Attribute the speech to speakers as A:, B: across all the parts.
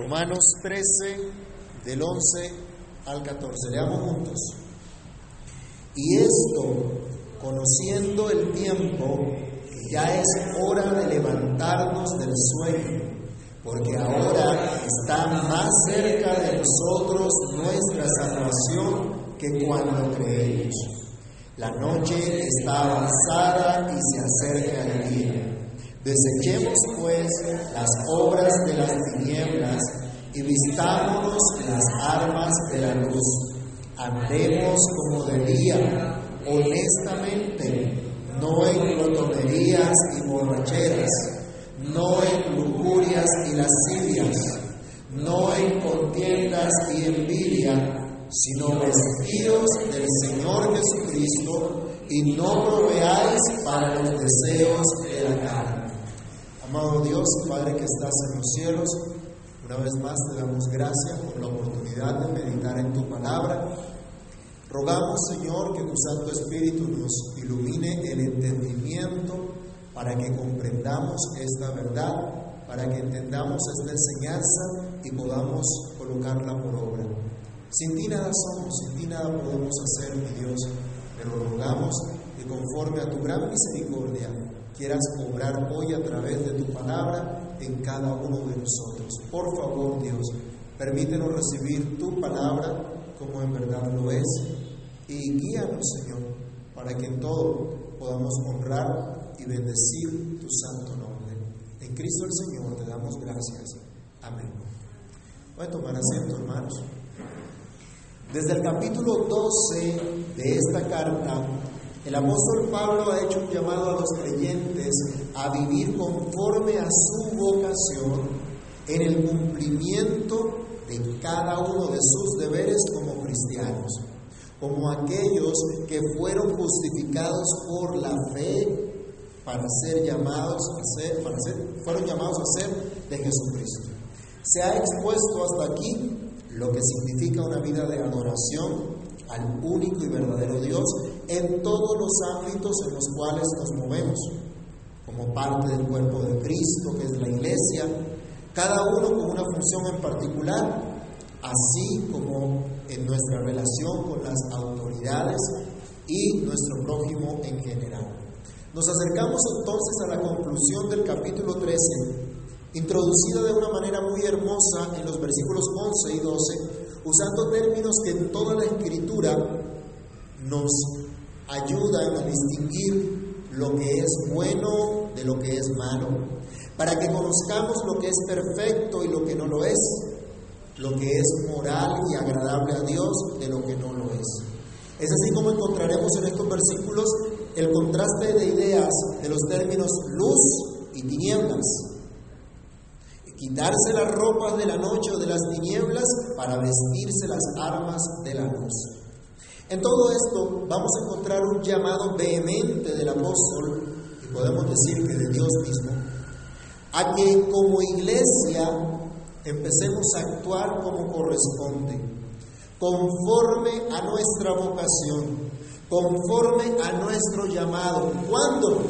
A: Romanos 13, del 11 al 14. Leamos juntos. Y esto, conociendo el tiempo, ya es hora de levantarnos del sueño, porque ahora está más cerca de nosotros nuestra salvación que cuando creemos. La noche está avanzada y se acerca el día. Desechemos pues las obras de las tinieblas y vistámonos las armas de la luz. Andemos como de día, honestamente, no en glotonerías y borracheras, no en lujurias y lascivias, no en contiendas y envidia, sino vestidos del Señor Jesucristo y no proveáis para los deseos de la carne. Amado Dios, Padre que estás en los cielos, una vez más te damos gracias por la oportunidad de meditar en tu palabra. Rogamos, Señor, que tu Santo Espíritu nos ilumine el entendimiento para que comprendamos esta verdad, para que entendamos esta enseñanza y podamos colocarla por obra. Sin ti nada somos, sin ti nada podemos hacer, mi Dios, pero rogamos que conforme a tu gran misericordia quieras obrar hoy a través de tu palabra en cada uno de nosotros. Por favor, Dios, permítenos recibir tu palabra como en verdad lo es y guíanos, Señor, para que en todo podamos honrar y bendecir tu santo nombre. En Cristo el Señor te damos gracias. Amén. Voy a tomar hermanos. Desde el capítulo 12 de esta carta, el apóstol Pablo ha hecho un llamado a los creyentes a vivir conforme a su vocación en el cumplimiento de cada uno de sus deberes como cristianos, como aquellos que fueron justificados por la fe para ser llamados a ser, para ser, fueron llamados a ser de Jesucristo. Se ha expuesto hasta aquí lo que significa una vida de adoración al único y verdadero Dios en todos los ámbitos en los cuales nos movemos, como parte del cuerpo de Cristo, que es la iglesia, cada uno con una función en particular, así como en nuestra relación con las autoridades y nuestro prójimo en general. Nos acercamos entonces a la conclusión del capítulo 13, introducida de una manera muy hermosa en los versículos 11 y 12, usando términos que en toda la escritura nos ayudan a distinguir lo que es bueno de lo que es malo, para que conozcamos lo que es perfecto y lo que no lo es, lo que es moral y agradable a Dios de lo que no lo es. Es así como encontraremos en estos versículos el contraste de ideas de los términos luz y tinieblas. Quitarse las ropas de la noche o de las tinieblas para vestirse las armas de la luz. En todo esto vamos a encontrar un llamado vehemente del apóstol, y podemos decir que de Dios mismo, a que como iglesia empecemos a actuar como corresponde, conforme a nuestra vocación, conforme a nuestro llamado. ¿Cuándo?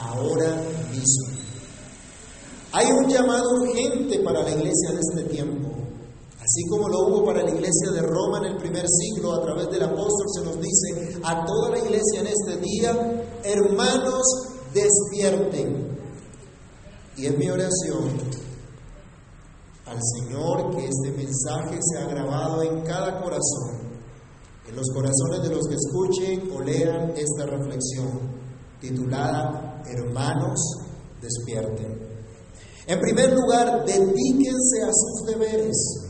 A: Ahora mismo. Hay un llamado urgente para la iglesia de este tiempo. Así como lo hubo para la iglesia de Roma en el primer siglo, a través del apóstol se nos dice a toda la iglesia en este día, hermanos, despierten. Y es mi oración al Señor que este mensaje sea grabado en cada corazón, en los corazones de los que escuchen o lean esta reflexión titulada Hermanos, despierten. En primer lugar, dedíquense a sus deberes.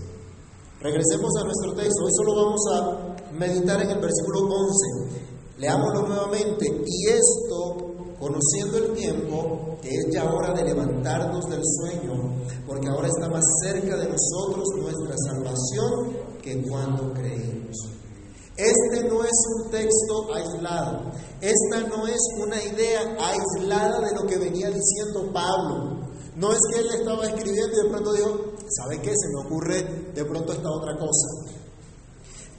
A: Regresemos a nuestro texto. Hoy solo vamos a meditar en el versículo 11. Leámoslo nuevamente. Y esto, conociendo el tiempo, que es ya hora de levantarnos del sueño, porque ahora está más cerca de nosotros nuestra salvación que cuando creímos. Este no es un texto aislado. Esta no es una idea aislada de lo que venía diciendo Pablo. No es que él estaba escribiendo y de pronto dijo, ¿sabe qué? Se me ocurre de pronto esta otra cosa.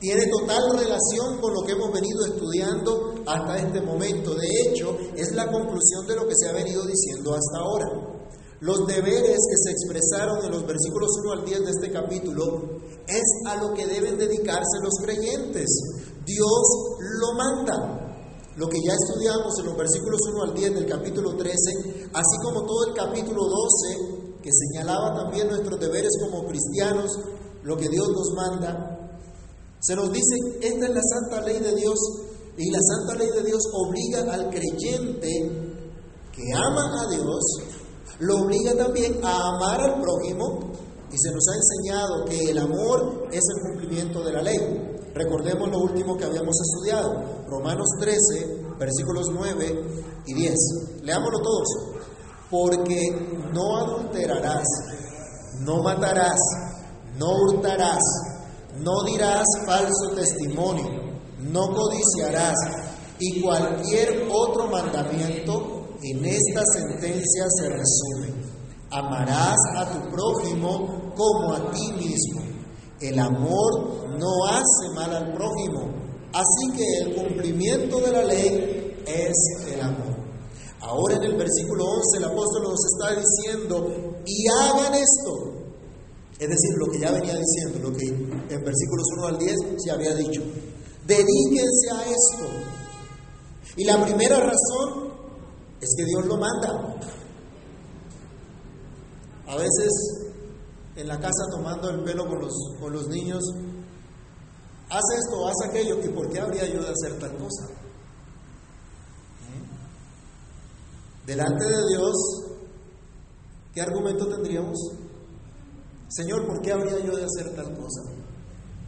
A: Tiene total relación con lo que hemos venido estudiando hasta este momento. De hecho, es la conclusión de lo que se ha venido diciendo hasta ahora. Los deberes que se expresaron en los versículos 1 al 10 de este capítulo es a lo que deben dedicarse los creyentes. Dios lo manda. Lo que ya estudiamos en los versículos 1 al 10 del capítulo 13, así como todo el capítulo 12, que señalaba también nuestros deberes como cristianos, lo que Dios nos manda, se nos dice, esta es la santa ley de Dios y la santa ley de Dios obliga al creyente que ama a Dios, lo obliga también a amar al prójimo y se nos ha enseñado que el amor es el cumplimiento de la ley. Recordemos lo último que habíamos estudiado, Romanos 13, versículos 9 y 10. Leámoslo todos. Porque no adulterarás, no matarás, no hurtarás, no dirás falso testimonio, no codiciarás y cualquier otro mandamiento en esta sentencia se resume. Amarás a tu prójimo como a ti mismo. El amor no hace mal al prójimo. Así que el cumplimiento de la ley es el amor. Ahora en el versículo 11 el apóstol nos está diciendo, y hagan esto. Es decir, lo que ya venía diciendo, lo que en versículos 1 al 10 se había dicho. Dedíquense a esto. Y la primera razón es que Dios lo manda. A veces en la casa tomando el pelo con los, con los niños, haz esto, haz aquello, ¿y por qué habría yo de hacer tal cosa? ¿Eh? Delante de Dios, ¿qué argumento tendríamos? Señor, ¿por qué habría yo de hacer tal cosa?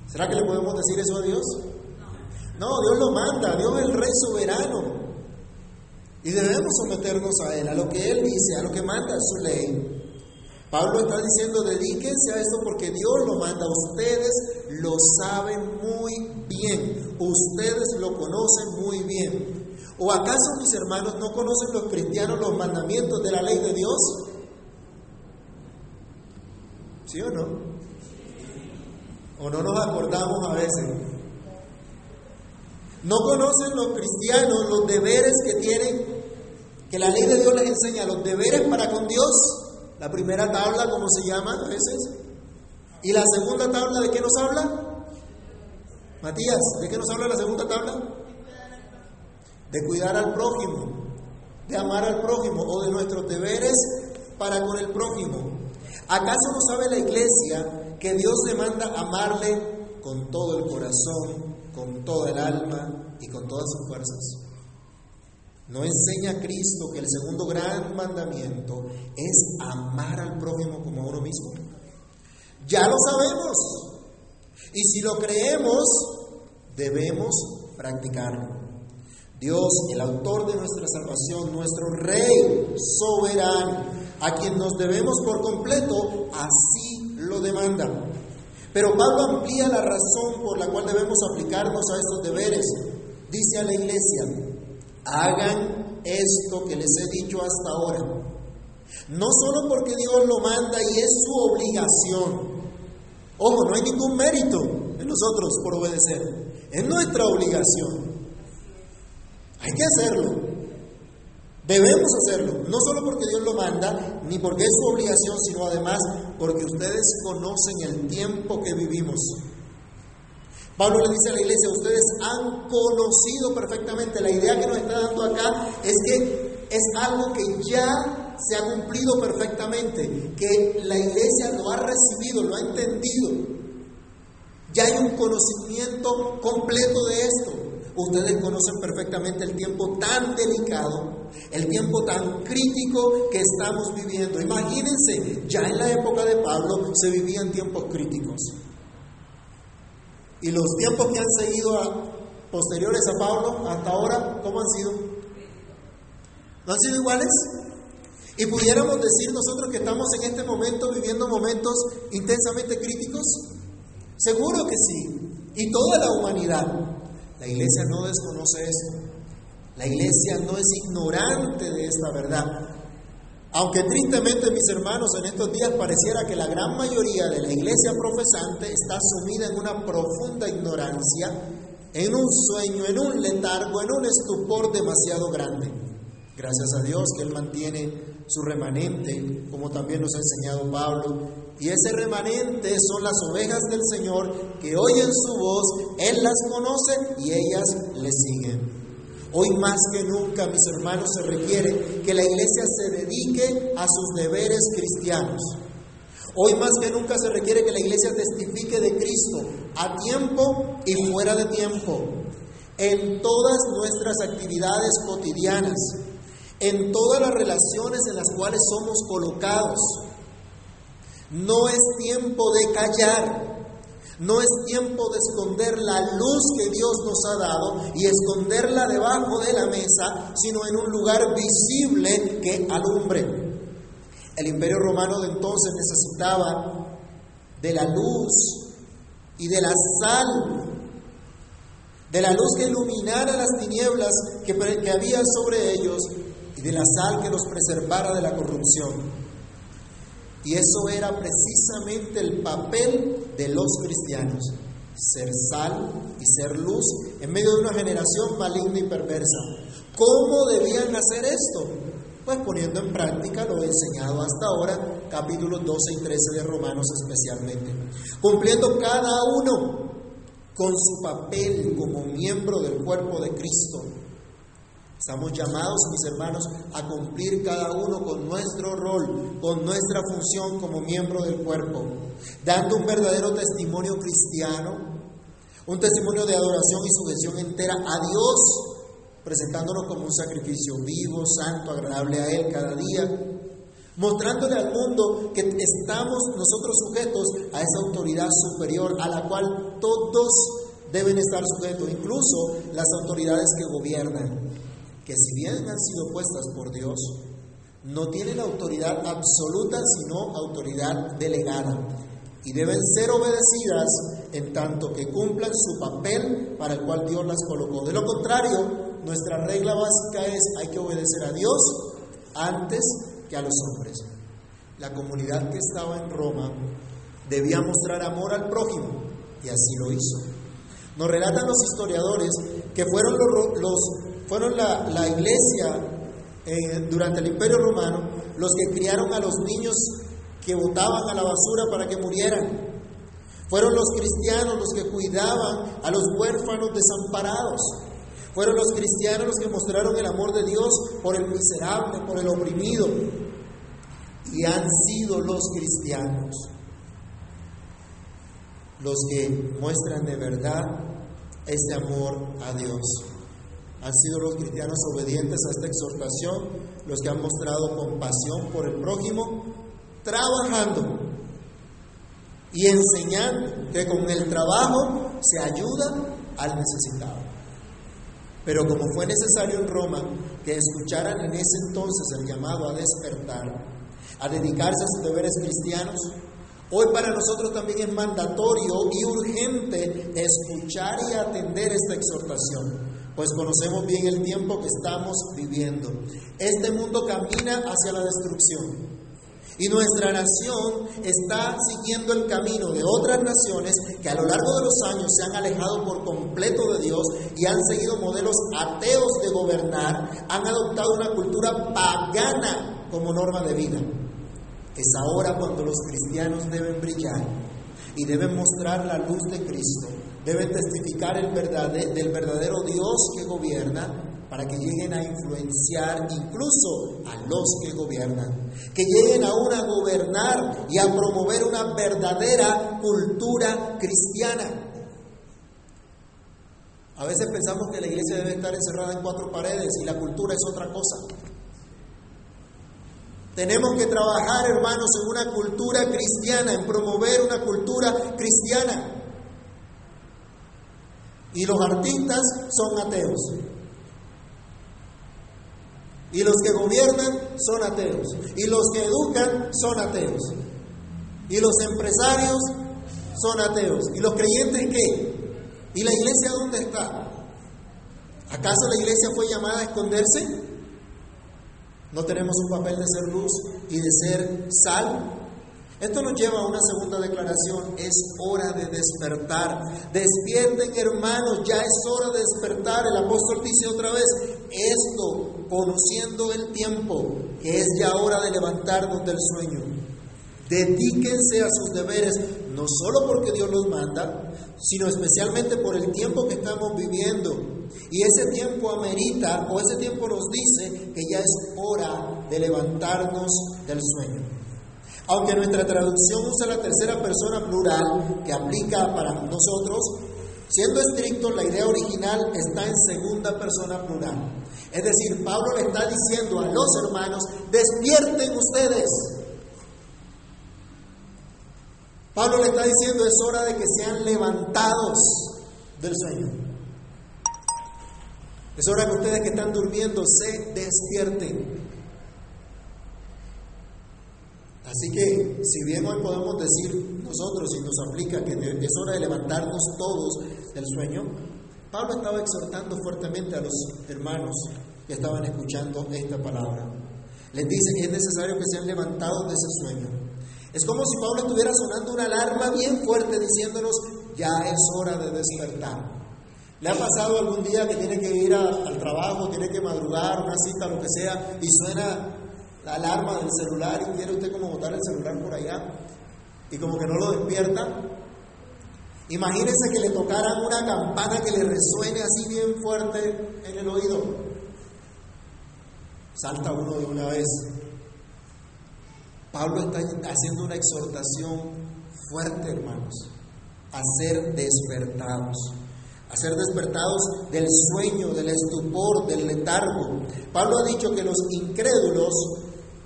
A: ¿Será que le podemos decir eso a Dios? No, Dios lo manda, Dios es el Rey soberano. Y debemos someternos a Él, a lo que Él dice, a lo que manda su ley. Pablo está diciendo, dedíquense a esto porque Dios lo manda. Ustedes lo saben muy bien. Ustedes lo conocen muy bien. ¿O acaso mis hermanos no conocen los cristianos los mandamientos de la ley de Dios? ¿Sí o no? ¿O no nos acordamos a veces? No conocen los cristianos los deberes que tienen, que la ley de Dios les enseña, los deberes para con Dios. La primera tabla, ¿cómo se llama a veces? ¿Y la segunda tabla de qué nos habla? Matías, ¿de qué nos habla la segunda tabla? De cuidar al prójimo, de amar al prójimo o de nuestros deberes para con el prójimo. ¿Acaso no sabe la iglesia que Dios demanda amarle con todo el corazón, con toda el alma y con todas sus fuerzas? ¿No enseña Cristo que el segundo gran mandamiento es amar al prójimo como a uno mismo? Ya lo sabemos. Y si lo creemos, debemos practicarlo. Dios, el autor de nuestra salvación, nuestro Rey soberano, a quien nos debemos por completo, así lo demanda. Pero Pablo amplía la razón por la cual debemos aplicarnos a estos deberes. Dice a la iglesia, hagan esto que les he dicho hasta ahora. No solo porque Dios lo manda y es su obligación. Ojo, no hay ningún mérito en nosotros por obedecer. Es nuestra obligación. Hay que hacerlo. Debemos hacerlo, no solo porque Dios lo manda, ni porque es su obligación, sino además porque ustedes conocen el tiempo que vivimos. Pablo le dice a la iglesia, ustedes han conocido perfectamente, la idea que nos está dando acá es que es algo que ya se ha cumplido perfectamente, que la iglesia lo ha recibido, lo ha entendido. Ya hay un conocimiento completo de esto. Ustedes conocen perfectamente el tiempo tan delicado, el tiempo tan crítico que estamos viviendo. Imagínense, ya en la época de Pablo se vivían tiempos críticos. Y los tiempos que han seguido posteriores a Pablo hasta ahora, ¿cómo han sido? ¿No han sido iguales? Y pudiéramos decir nosotros que estamos en este momento viviendo momentos intensamente críticos. Seguro que sí. Y toda la humanidad. La iglesia no desconoce esto. La iglesia no es ignorante de esta verdad. Aunque tristemente, mis hermanos, en estos días pareciera que la gran mayoría de la iglesia profesante está sumida en una profunda ignorancia, en un sueño, en un letargo, en un estupor demasiado grande. Gracias a Dios que Él mantiene su remanente, como también nos ha enseñado Pablo. Y ese remanente son las ovejas del Señor que oyen su voz, Él las conoce y ellas le siguen. Hoy más que nunca, mis hermanos, se requiere que la iglesia se dedique a sus deberes cristianos. Hoy más que nunca se requiere que la iglesia testifique de Cristo a tiempo y fuera de tiempo, en todas nuestras actividades cotidianas, en todas las relaciones en las cuales somos colocados. No es tiempo de callar, no es tiempo de esconder la luz que Dios nos ha dado y esconderla debajo de la mesa, sino en un lugar visible que alumbre. El imperio romano de entonces necesitaba de la luz y de la sal, de la luz que iluminara las tinieblas que, que había sobre ellos de la sal que los preservara de la corrupción. Y eso era precisamente el papel de los cristianos, ser sal y ser luz en medio de una generación maligna y perversa. ¿Cómo debían hacer esto? Pues poniendo en práctica lo enseñado hasta ahora, capítulos 12 y 13 de Romanos especialmente. Cumpliendo cada uno con su papel como miembro del cuerpo de Cristo Estamos llamados, mis hermanos, a cumplir cada uno con nuestro rol, con nuestra función como miembro del cuerpo, dando un verdadero testimonio cristiano, un testimonio de adoración y sujeción entera a Dios, presentándonos como un sacrificio vivo, santo, agradable a Él cada día, mostrándole al mundo que estamos nosotros sujetos a esa autoridad superior a la cual todos deben estar sujetos, incluso las autoridades que gobiernan que si bien han sido puestas por Dios, no tienen autoridad absoluta, sino autoridad delegada, y deben ser obedecidas en tanto que cumplan su papel para el cual Dios las colocó. De lo contrario, nuestra regla básica es hay que obedecer a Dios antes que a los hombres. La comunidad que estaba en Roma debía mostrar amor al prójimo, y así lo hizo. Nos relatan los historiadores que fueron los, fueron la, iglesia eh, durante el Imperio Romano los que criaron a los niños que botaban a la basura para que murieran. Fueron los cristianos los que cuidaban a los huérfanos desamparados. Fueron los cristianos los que mostraron el amor de Dios por el miserable, por el oprimido. Y han sido los cristianos los que muestran de verdad ese amor a Dios. Han sido los cristianos obedientes a esta exhortación, los que han mostrado compasión por el prójimo, trabajando y enseñando que con el trabajo se ayuda al necesitado. Pero como fue necesario en Roma que escucharan en ese entonces el llamado a despertar, a dedicarse a sus deberes cristianos, Hoy para nosotros también es mandatorio y urgente escuchar y atender esta exhortación, pues conocemos bien el tiempo que estamos viviendo. Este mundo camina hacia la destrucción y nuestra nación está siguiendo el camino de otras naciones que a lo largo de los años se han alejado por completo de Dios y han seguido modelos ateos de gobernar, han adoptado una cultura pagana como norma de vida. Es ahora cuando los cristianos deben brillar y deben mostrar la luz de Cristo, deben testificar el del verdadero Dios que gobierna para que lleguen a influenciar incluso a los que gobiernan, que lleguen aún a gobernar y a promover una verdadera cultura cristiana. A veces pensamos que la iglesia debe estar encerrada en cuatro paredes y la cultura es otra cosa. Tenemos que trabajar, hermanos, en una cultura cristiana, en promover una cultura cristiana. Y los artistas son ateos. Y los que gobiernan son ateos. Y los que educan son ateos. Y los empresarios son ateos. ¿Y los creyentes qué? ¿Y la iglesia dónde está? ¿Acaso la iglesia fue llamada a esconderse? No tenemos un papel de ser luz y de ser sal. Esto nos lleva a una segunda declaración, es hora de despertar. Despierten hermanos, ya es hora de despertar. El apóstol dice otra vez, esto conociendo el tiempo, que es ya hora de levantarnos del sueño. Dedíquense a sus deberes, no solo porque Dios los manda, sino especialmente por el tiempo que estamos viviendo. Y ese tiempo amerita, o ese tiempo nos dice que ya es hora de levantarnos del sueño. Aunque nuestra traducción usa la tercera persona plural que aplica para nosotros, siendo estricto, la idea original está en segunda persona plural. Es decir, Pablo le está diciendo a los hermanos, despierten ustedes. Pablo le está diciendo, es hora de que sean levantados del sueño. Es hora que ustedes que están durmiendo se despierten. Así que, si bien hoy podemos decir nosotros y nos aplica que es hora de levantarnos todos del sueño, Pablo estaba exhortando fuertemente a los hermanos que estaban escuchando esta palabra. Les dice que es necesario que sean levantados de ese sueño. Es como si Pablo estuviera sonando una alarma bien fuerte diciéndonos, ya es hora de despertar. ¿Le ha pasado algún día que tiene que ir al trabajo, tiene que madrugar, una cita, lo que sea, y suena la alarma del celular y quiere usted como botar el celular por allá y como que no lo despierta. Imagínese que le tocaran una campana que le resuene así bien fuerte en el oído. Salta uno de una vez. Pablo está haciendo una exhortación fuerte, hermanos, a ser despertados a ser despertados del sueño, del estupor, del letargo. Pablo ha dicho que los incrédulos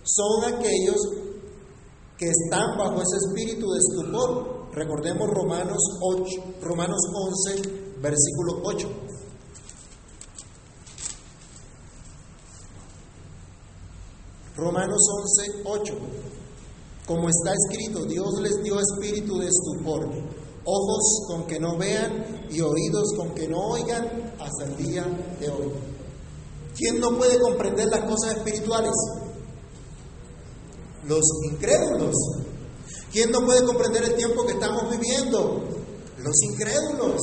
A: son aquellos que están bajo ese espíritu de estupor. Recordemos Romanos 8, Romanos 11, versículo 8. Romanos 11, 8. Como está escrito, Dios les dio espíritu de estupor, ojos con que no vean y oídos con que no oigan hasta el día de hoy. ¿Quién no puede comprender las cosas espirituales? Los incrédulos. ¿Quién no puede comprender el tiempo que estamos viviendo? Los incrédulos.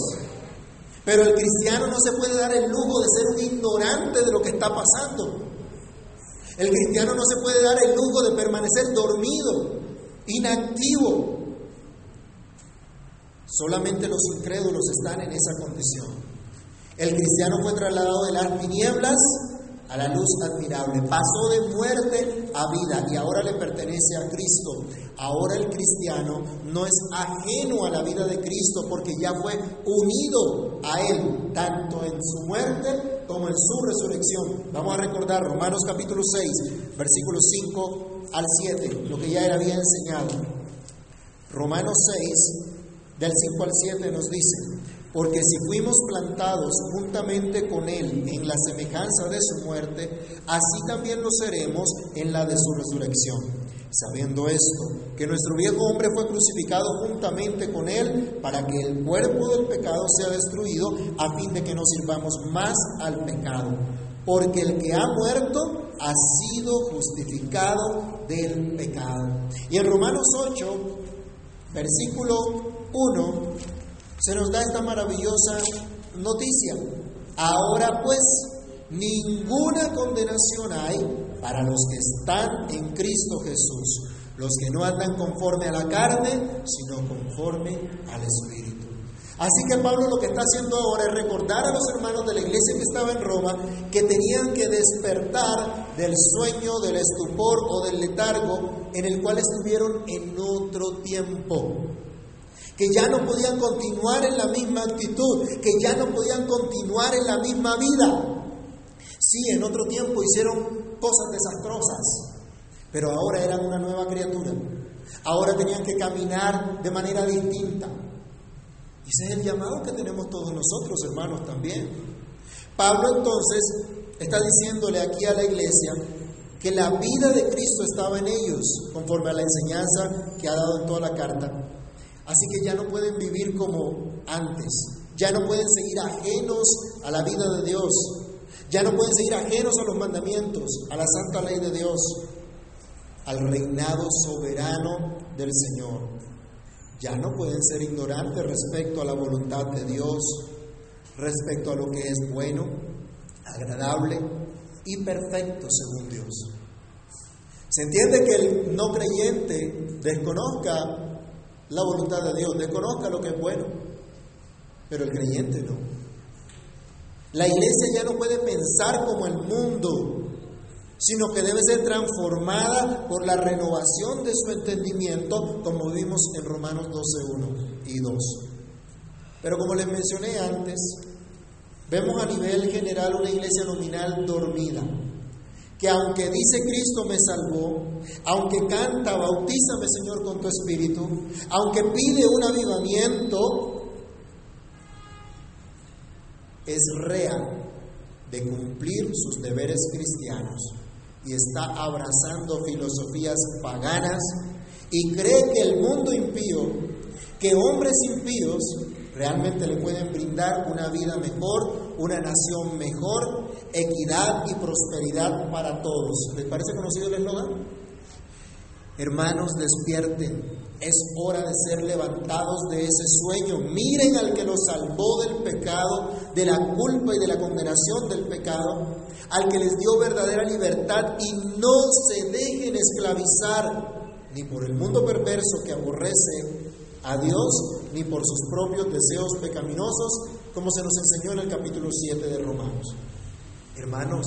A: Pero el cristiano no se puede dar el lujo de ser un ignorante de lo que está pasando. El cristiano no se puede dar el lujo de permanecer dormido, inactivo. Solamente los incrédulos están en esa condición. El cristiano fue trasladado de las tinieblas a la luz admirable. Pasó de muerte a vida y ahora le pertenece a Cristo. Ahora el cristiano no es ajeno a la vida de Cristo porque ya fue unido a Él, tanto en su muerte como en su resurrección. Vamos a recordar Romanos capítulo 6, versículos 5 al 7, lo que ya era bien enseñado. Romanos 6, del 5 al 7 nos dice, porque si fuimos plantados juntamente con Él en la semejanza de su muerte, así también lo seremos en la de su resurrección. Sabiendo esto, que nuestro viejo hombre fue crucificado juntamente con Él para que el cuerpo del pecado sea destruido, a fin de que no sirvamos más al pecado. Porque el que ha muerto ha sido justificado del pecado. Y en Romanos 8, versículo 1, se nos da esta maravillosa noticia. Ahora pues, ninguna condenación hay para los que están en Cristo Jesús, los que no andan conforme a la carne, sino conforme al Espíritu. Así que Pablo lo que está haciendo ahora es recordar a los hermanos de la iglesia que estaba en Roma que tenían que despertar del sueño, del estupor o del letargo en el cual estuvieron en otro tiempo que ya no podían continuar en la misma actitud, que ya no podían continuar en la misma vida. Sí, en otro tiempo hicieron cosas desastrosas, pero ahora eran una nueva criatura. Ahora tenían que caminar de manera distinta. Ese es el llamado que tenemos todos nosotros, hermanos, también. Pablo entonces está diciéndole aquí a la iglesia que la vida de Cristo estaba en ellos, conforme a la enseñanza que ha dado en toda la carta. Así que ya no pueden vivir como antes, ya no pueden seguir ajenos a la vida de Dios, ya no pueden seguir ajenos a los mandamientos, a la santa ley de Dios. al reinado soberano del Señor. Ya no pueden ser ignorantes respecto a la voluntad de Dios, respecto a lo que es bueno, agradable y perfecto según Dios. Se entiende que el no creyente desconozca la voluntad de Dios, desconozca lo que es bueno, pero el creyente no. La iglesia ya no puede pensar como el mundo, sino que debe ser transformada por la renovación de su entendimiento, como vimos en Romanos 12.1 y 2. Pero como les mencioné antes, vemos a nivel general una iglesia nominal dormida, que aunque dice Cristo me salvó, aunque canta, bautízame Señor con tu espíritu, aunque pide un avivamiento, es real de cumplir sus deberes cristianos y está abrazando filosofías paganas y cree que el mundo impío, que hombres impíos realmente le pueden brindar una vida mejor, una nación mejor, equidad y prosperidad para todos. ¿Les parece conocido el eslogan? Hermanos, despierten, es hora de ser levantados de ese sueño. Miren al que los salvó del pecado, de la culpa y de la condenación del pecado, al que les dio verdadera libertad y no se dejen esclavizar ni por el mundo perverso que aborrece a Dios, ni por sus propios deseos pecaminosos, como se nos enseñó en el capítulo 7 de Romanos. Hermanos,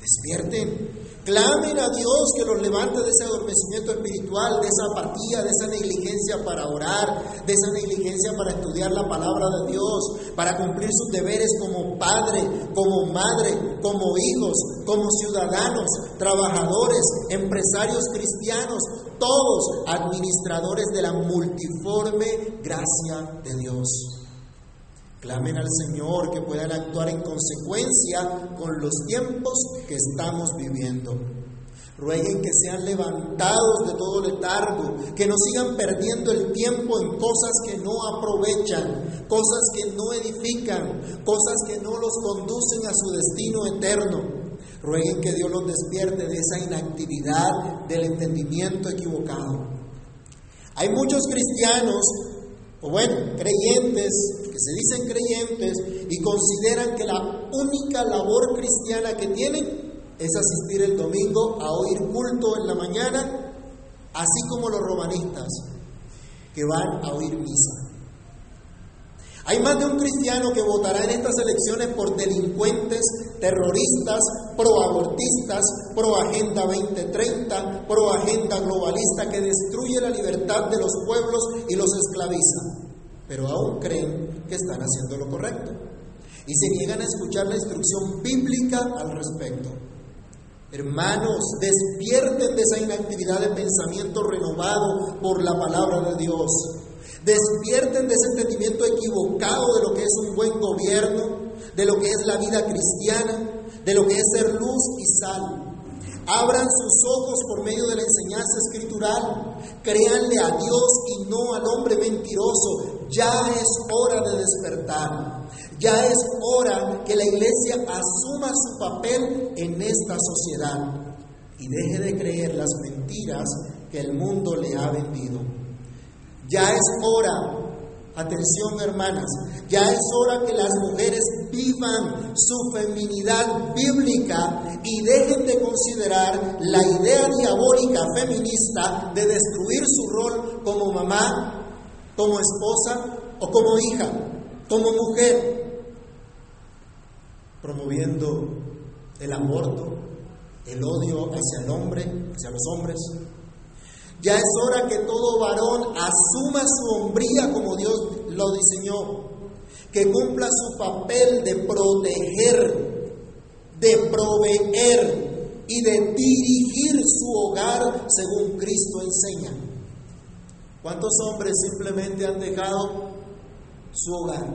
A: despierten, Clamen a Dios que los levante de ese adormecimiento espiritual, de esa apatía, de esa negligencia para orar, de esa negligencia para estudiar la palabra de Dios, para cumplir sus deberes como padre, como madre, como hijos, como ciudadanos, trabajadores, empresarios cristianos, todos administradores de la multiforme gracia de Dios. Clamen al Señor que puedan actuar en consecuencia con los tiempos que estamos viviendo. Rueguen que sean levantados de todo letargo, que no sigan perdiendo el tiempo en cosas que no aprovechan, cosas que no edifican, cosas que no los conducen a su destino eterno. Rueguen que Dios los despierte de esa inactividad del entendimiento equivocado. Hay muchos cristianos, o bueno, creyentes se dicen creyentes y consideran que la única labor cristiana que tienen es asistir el domingo a oír culto en la mañana, así como los romanistas que van a oír misa. Hay más de un cristiano que votará en estas elecciones por delincuentes, terroristas, proabortistas, pro Agenda 2030, pro Agenda globalista que destruye la libertad de los pueblos y los esclaviza pero aún creen que están haciendo lo correcto y se niegan a escuchar la instrucción bíblica al respecto. Hermanos, despierten de esa inactividad de pensamiento renovado por la palabra de Dios. Despierten de ese entendimiento equivocado de lo que es un buen gobierno, de lo que es la vida cristiana, de lo que es ser luz y sal. Abran sus ojos por medio de la enseñanza escritural. Créanle a Dios y no al hombre mentiroso. Ya es hora de despertar. Ya es hora que la iglesia asuma su papel en esta sociedad y deje de creer las mentiras que el mundo le ha vendido. Ya es hora Atención hermanas, ya es hora que las mujeres vivan su feminidad bíblica y dejen de considerar la idea diabólica feminista de destruir su rol como mamá, como esposa o como hija, como mujer, promoviendo el aborto, el odio hacia el hombre, hacia los hombres, ya es hora que todo varón asuma su hombría como Dios lo diseñó, que cumpla su papel de proteger, de proveer y de dirigir su hogar según Cristo enseña. ¿Cuántos hombres simplemente han dejado su hogar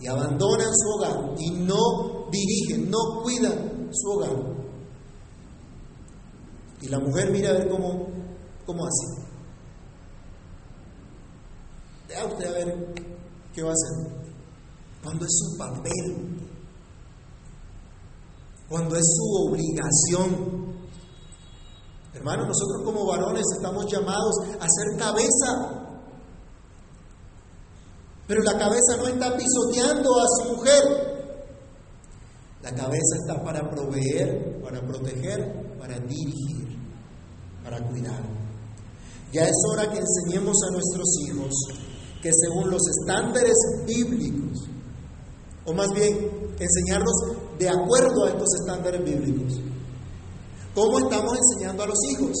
A: y abandonan su hogar y no dirigen, no cuidan su hogar? Y la mujer mira a ver cómo ¿Cómo así? Vea usted a ver qué va a hacer. Cuando es su papel, cuando es su obligación. Hermanos, nosotros como varones estamos llamados a ser cabeza. Pero la cabeza no está pisoteando a su mujer. La cabeza está para proveer, para proteger, para dirigir, para cuidar. Ya es hora que enseñemos a nuestros hijos que según los estándares bíblicos, o más bien enseñarlos de acuerdo a estos estándares bíblicos, ¿cómo estamos enseñando a los hijos?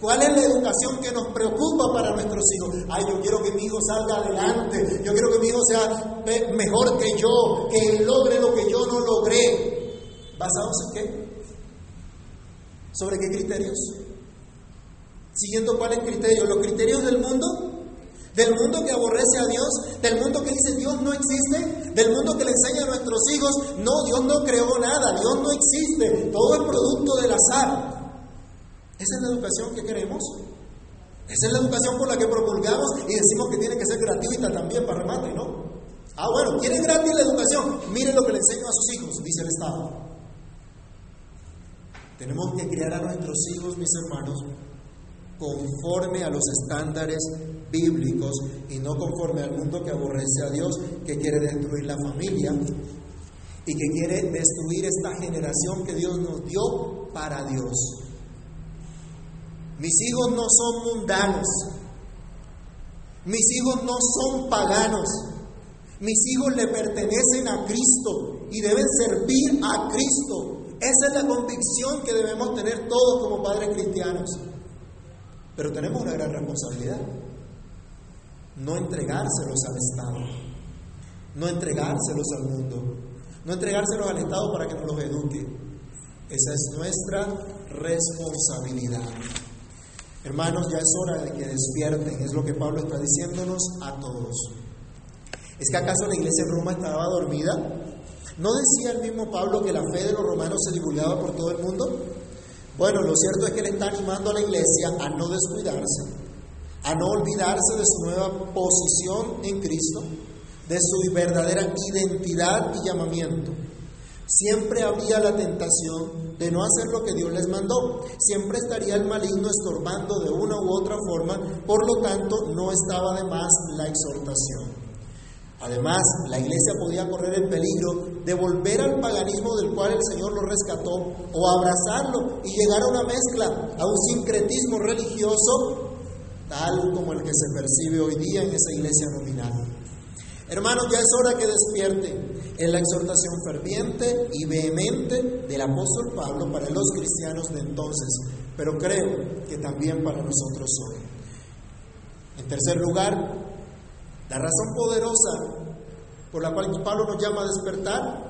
A: ¿Cuál es la educación que nos preocupa para nuestros hijos? Ay, yo quiero que mi hijo salga adelante, yo quiero que mi hijo sea mejor que yo, que logre lo que yo no logré. ¿Basados en qué? ¿Sobre qué criterios? ¿Siguiendo cuáles criterios? ¿Los criterios del mundo? del mundo que aborrece a Dios, del mundo que dice Dios no existe, del mundo que le enseña a nuestros hijos, no, Dios no creó nada, Dios no existe, todo es producto del azar. ¿Esa es la educación que queremos? Esa es la educación por la que promulgamos y decimos que tiene que ser gratuita también para remate, ¿no? Ah, bueno, quieren gratis la educación. Miren lo que le enseño a sus hijos, dice el Estado. Tenemos que criar a nuestros hijos, mis hermanos, conforme a los estándares bíblicos y no conforme al mundo que aborrece a Dios, que quiere destruir la familia y que quiere destruir esta generación que Dios nos dio para Dios. Mis hijos no son mundanos, mis hijos no son paganos, mis hijos le pertenecen a Cristo y deben servir a Cristo. Esa es la convicción que debemos tener todos como padres cristianos. Pero tenemos una gran responsabilidad. No entregárselos al Estado, no entregárselos al mundo, no entregárselos al Estado para que nos los eduque. Esa es nuestra responsabilidad. Hermanos, ya es hora de que despierten, es lo que Pablo está diciéndonos a todos. ¿Es que acaso la iglesia en Roma estaba dormida? ¿No decía el mismo Pablo que la fe de los romanos se divulgaba por todo el mundo? Bueno, lo cierto es que él está animando a la iglesia a no descuidarse, a no olvidarse de su nueva posición en Cristo, de su verdadera identidad y llamamiento. Siempre había la tentación de no hacer lo que Dios les mandó. Siempre estaría el maligno estorbando de una u otra forma, por lo tanto no estaba de más la exhortación. Además, la iglesia podía correr el peligro de volver al paganismo del cual el Señor lo rescató o abrazarlo y llegar a una mezcla, a un sincretismo religioso tal como el que se percibe hoy día en esa iglesia nominal. Hermanos, ya es hora que despierte en la exhortación ferviente y vehemente del apóstol Pablo para los cristianos de entonces, pero creo que también para nosotros hoy. En tercer lugar, la razón poderosa por la cual Pablo nos llama a despertar,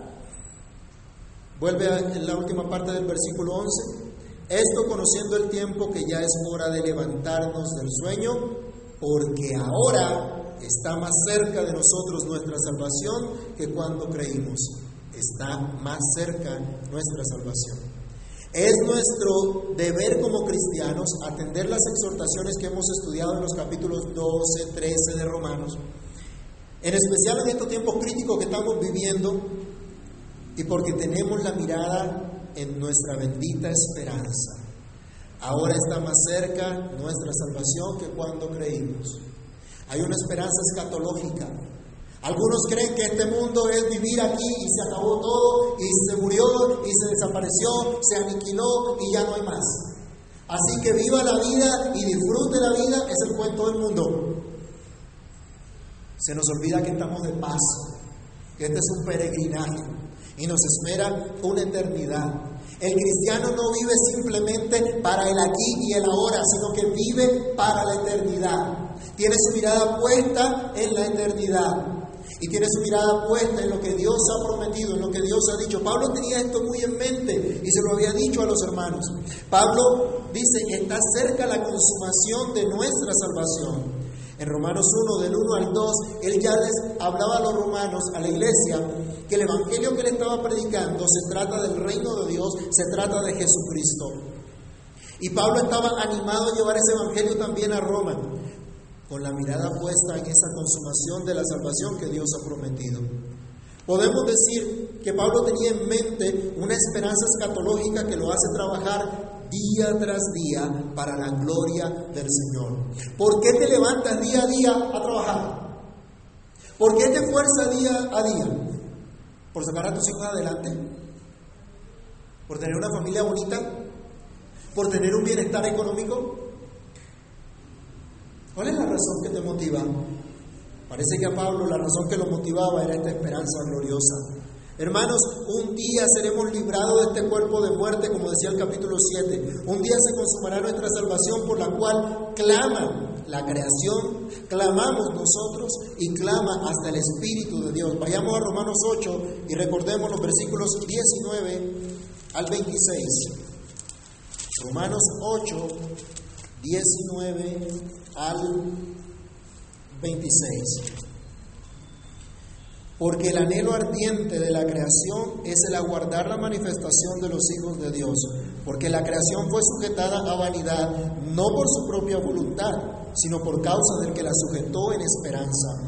A: vuelve en la última parte del versículo 11, esto conociendo el tiempo que ya es hora de levantarnos del sueño, porque ahora está más cerca de nosotros nuestra salvación que cuando creímos. Está más cerca nuestra salvación. Es nuestro deber como cristianos atender las exhortaciones que hemos estudiado en los capítulos 12, 13 de Romanos, en especial en estos tiempos críticos que estamos viviendo y porque tenemos la mirada en nuestra bendita esperanza. Ahora está más cerca nuestra salvación que cuando creímos. Hay una esperanza escatológica algunos creen que este mundo es vivir aquí y se acabó todo y se murió y se desapareció, se aniquiló y ya no hay más. Así que viva la vida y disfrute la vida es el cuento del mundo. Se nos olvida que estamos de paso, que este es un peregrinaje y nos espera una eternidad. El cristiano no vive simplemente para el aquí y el ahora, sino que vive para la eternidad. Tiene su mirada puesta en la eternidad y tiene su mirada puesta en lo que Dios ha prometido, en lo que Dios ha dicho. Pablo tenía esto muy en mente y se lo había dicho a los hermanos. Pablo dice, está cerca la consumación de nuestra salvación. En Romanos 1, del 1 al 2, él ya les hablaba a los romanos, a la iglesia, que el evangelio que él estaba predicando se trata del reino de Dios, se trata de Jesucristo. Y Pablo estaba animado a llevar ese evangelio también a Roma con la mirada puesta en esa consumación de la salvación que Dios ha prometido. Podemos decir que Pablo tenía en mente una esperanza escatológica que lo hace trabajar día tras día para la gloria del Señor. ¿Por qué te levantas día a día a trabajar? ¿Por qué te esfuerzas día a día? ¿Por sacar a tus hijos adelante? ¿Por tener una familia bonita? ¿Por tener un bienestar económico? ¿Cuál es la razón que te motiva? Parece que a Pablo la razón que lo motivaba era esta esperanza gloriosa. Hermanos, un día seremos librados de este cuerpo de muerte, como decía el capítulo 7. Un día se consumará nuestra salvación por la cual clama la creación, clamamos nosotros y clama hasta el Espíritu de Dios. Vayamos a Romanos 8 y recordemos los versículos 19 al 26. Romanos 8, 19 al 26. Porque el anhelo ardiente de la creación es el aguardar la manifestación de los hijos de Dios. Porque la creación fue sujetada a vanidad no por su propia voluntad, sino por causa del que la sujetó en esperanza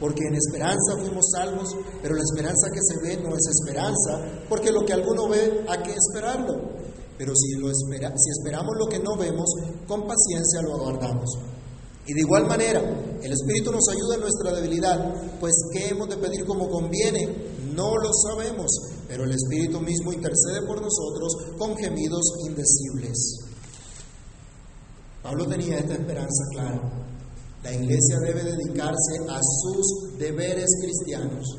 A: porque en esperanza fuimos salvos, pero la esperanza que se ve no es esperanza, porque lo que alguno ve hay que esperarlo. Pero si, lo si esperamos lo que no vemos, con paciencia lo aguardamos. Y de igual manera, el Espíritu nos ayuda en nuestra debilidad, pues ¿qué hemos de pedir como conviene? No lo sabemos, pero el Espíritu mismo intercede por nosotros con gemidos indecibles. Pablo tenía esta esperanza clara. La iglesia debe dedicarse a sus deberes cristianos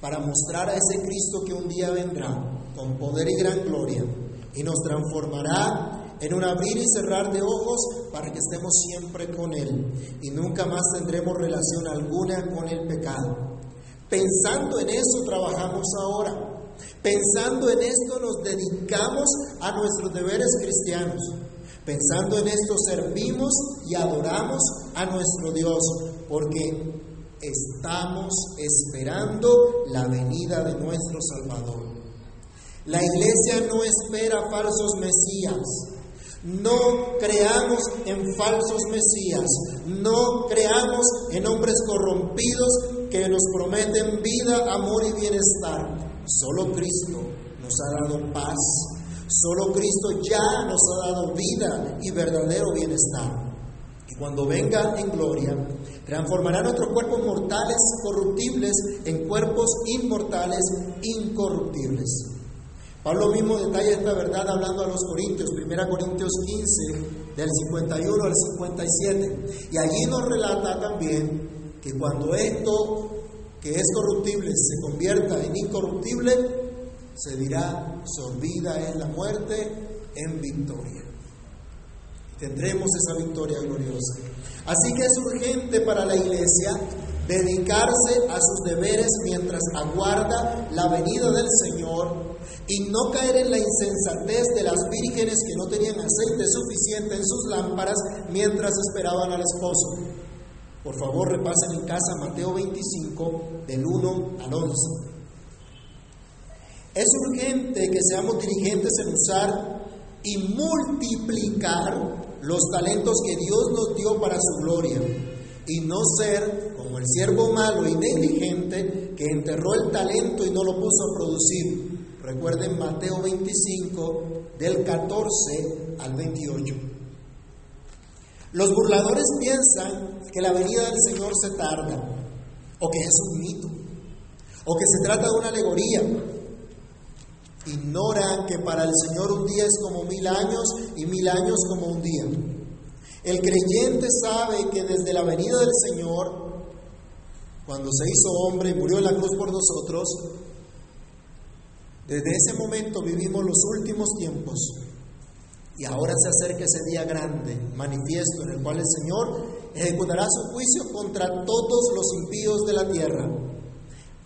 A: para mostrar a ese Cristo que un día vendrá con poder y gran gloria y nos transformará en un abrir y cerrar de ojos para que estemos siempre con Él y nunca más tendremos relación alguna con el pecado. Pensando en eso trabajamos ahora. Pensando en esto nos dedicamos a nuestros deberes cristianos. Pensando en esto servimos y adoramos a nuestro Dios porque estamos esperando la venida de nuestro Salvador. La iglesia no espera falsos mesías. No creamos en falsos mesías. No creamos en hombres corrompidos que nos prometen vida, amor y bienestar. Solo Cristo nos ha dado paz, Solo Cristo ya nos ha dado vida y verdadero bienestar. Y cuando venga en gloria, transformará nuestros cuerpos mortales corruptibles en cuerpos inmortales incorruptibles. Pablo mismo detalla esta verdad hablando a los Corintios, 1 Corintios 15, del 51 al 57. Y allí nos relata también que cuando esto que es corruptible se convierta en incorruptible, se dirá, sorbida es la muerte en victoria. Tendremos esa victoria gloriosa. Así que es urgente para la iglesia dedicarse a sus deberes mientras aguarda la venida del Señor y no caer en la insensatez de las vírgenes que no tenían aceite suficiente en sus lámparas mientras esperaban al esposo. Por favor, repasen en casa Mateo 25 del 1 al 11. Es urgente que seamos dirigentes en usar y multiplicar los talentos que Dios nos dio para su gloria y no ser como el siervo malo y negligente que enterró el talento y no lo puso a producir. Recuerden Mateo 25 del 14 al 28. Los burladores piensan que la venida del Señor se tarda o que es un mito o que se trata de una alegoría Ignora que para el Señor un día es como mil años y mil años como un día. El creyente sabe que desde la venida del Señor, cuando se hizo hombre y murió en la cruz por nosotros, desde ese momento vivimos los últimos tiempos y ahora se acerca ese día grande, manifiesto, en el cual el Señor ejecutará su juicio contra todos los impíos de la tierra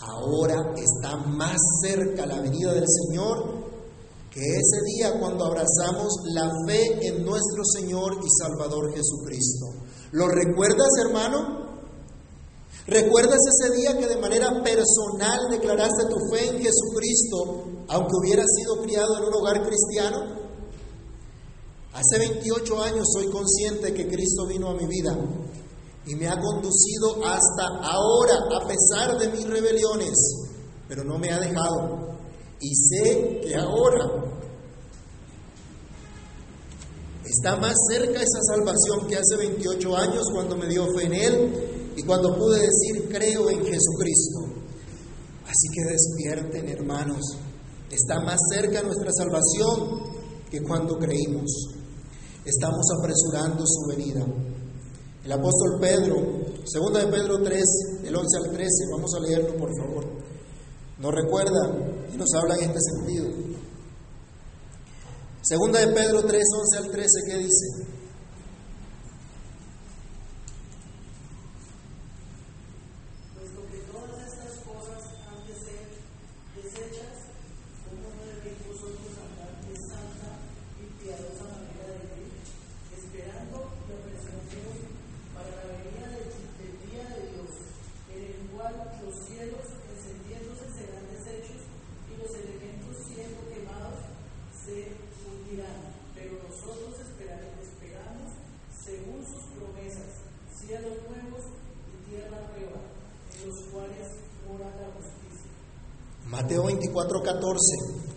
A: Ahora está más cerca la venida del Señor que ese día cuando abrazamos la fe en nuestro Señor y Salvador Jesucristo. ¿Lo recuerdas, hermano? ¿Recuerdas ese día que de manera personal declaraste tu fe en Jesucristo, aunque hubieras sido criado en un hogar cristiano? Hace 28 años soy consciente que Cristo vino a mi vida y me ha conducido hasta ahora a pesar de mis rebeliones, pero no me ha dejado. Y sé que ahora está más cerca esa salvación que hace 28 años cuando me dio fe en Él y cuando pude decir creo en Jesucristo. Así que despierten hermanos, está más cerca nuestra salvación que cuando creímos. Estamos apresurando su venida. El apóstol Pedro, segunda de Pedro 3, del 11 al 13, vamos a leerlo por favor. Nos recuerda y nos habla en este sentido. Segunda de Pedro 3, 11 al 13, ¿qué dice? Mateo 24, 14.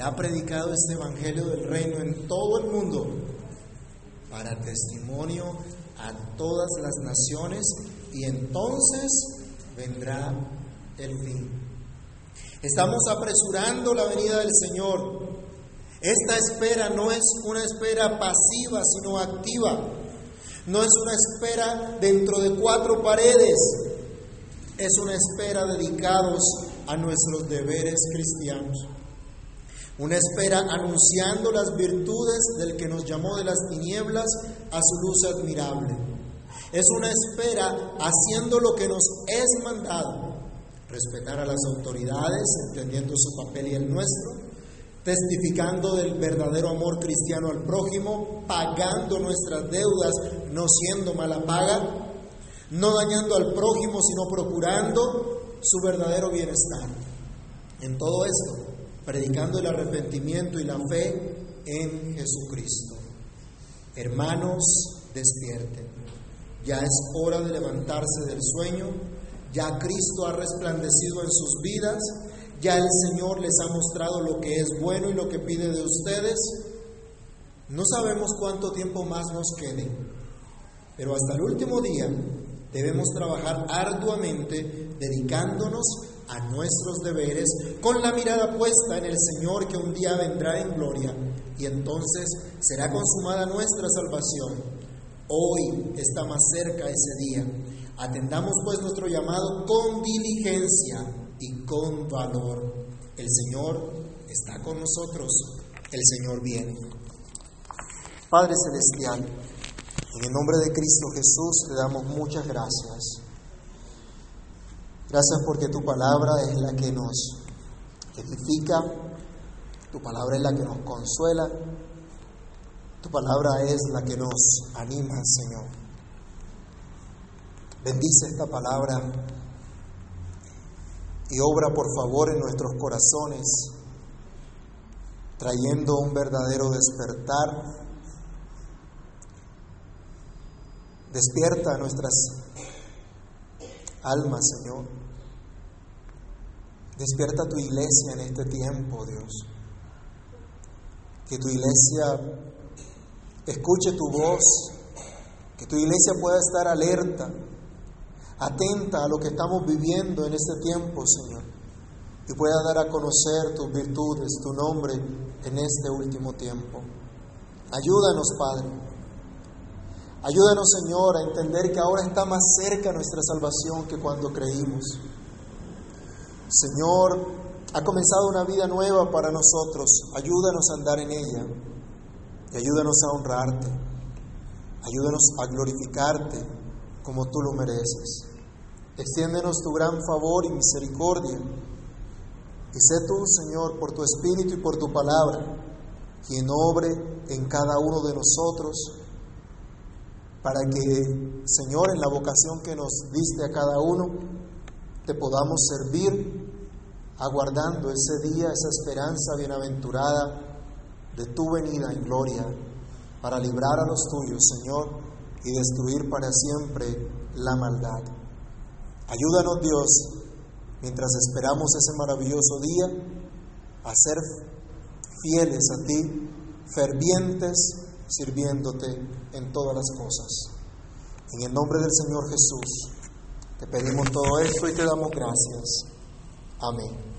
A: Será predicado este Evangelio del Reino en todo el mundo para testimonio a todas las naciones y entonces vendrá el fin. Estamos apresurando la venida del Señor. Esta espera no es una espera pasiva, sino activa. No es una espera dentro de cuatro paredes. Es una espera dedicados a nuestros deberes cristianos. Una espera anunciando las virtudes del que nos llamó de las tinieblas a su luz admirable. Es una espera haciendo lo que nos es mandado respetar a las autoridades, entendiendo su papel y el nuestro, testificando del verdadero amor cristiano al prójimo, pagando nuestras deudas, no siendo mala paga, no dañando al prójimo, sino procurando su verdadero bienestar. En todo esto, predicando el arrepentimiento y la fe en Jesucristo. Hermanos, despierten. Ya es hora de levantarse del sueño ya Cristo ha resplandecido en sus vidas, ya el Señor les ha mostrado lo que es bueno y lo que pide de ustedes. No sabemos cuánto tiempo más nos quede, pero hasta el último día debemos trabajar arduamente dedicándonos a nuestros deberes con la mirada puesta en el Señor que un día vendrá en gloria y entonces será consumada nuestra salvación. Hoy está más cerca ese día Atendamos pues nuestro llamado con diligencia y con valor. El Señor está con nosotros, el Señor viene. Padre Celestial, en el nombre de Cristo Jesús te damos muchas gracias. Gracias porque tu palabra es la que nos edifica, tu palabra es la que nos consuela, tu palabra es la que nos anima, Señor. Bendice esta palabra y obra por favor en nuestros corazones, trayendo un verdadero despertar. Despierta nuestras almas, Señor. Despierta tu iglesia en este tiempo, Dios. Que tu iglesia escuche tu voz, que tu iglesia pueda estar alerta atenta a lo que estamos viviendo en este tiempo, Señor, y pueda dar a conocer tus virtudes, tu nombre en este último tiempo. Ayúdanos, Padre. Ayúdanos, Señor, a entender que ahora está más cerca nuestra salvación que cuando creímos. Señor, ha comenzado una vida nueva para nosotros. Ayúdanos a andar en ella y ayúdanos a honrarte. Ayúdanos a glorificarte como tú lo mereces. Extiéndenos tu gran favor y misericordia. Y sé tú, Señor, por tu Espíritu y por tu palabra, quien obre en cada uno de nosotros, para que, Señor, en la vocación que nos diste a cada uno, te podamos servir, aguardando ese día, esa esperanza bienaventurada de tu venida en gloria, para librar a los tuyos, Señor, y destruir para siempre la maldad. Ayúdanos, Dios, mientras esperamos ese maravilloso día, a ser fieles a ti, fervientes, sirviéndote en todas las cosas. En el nombre del Señor Jesús, te pedimos todo esto y te damos gracias. Amén.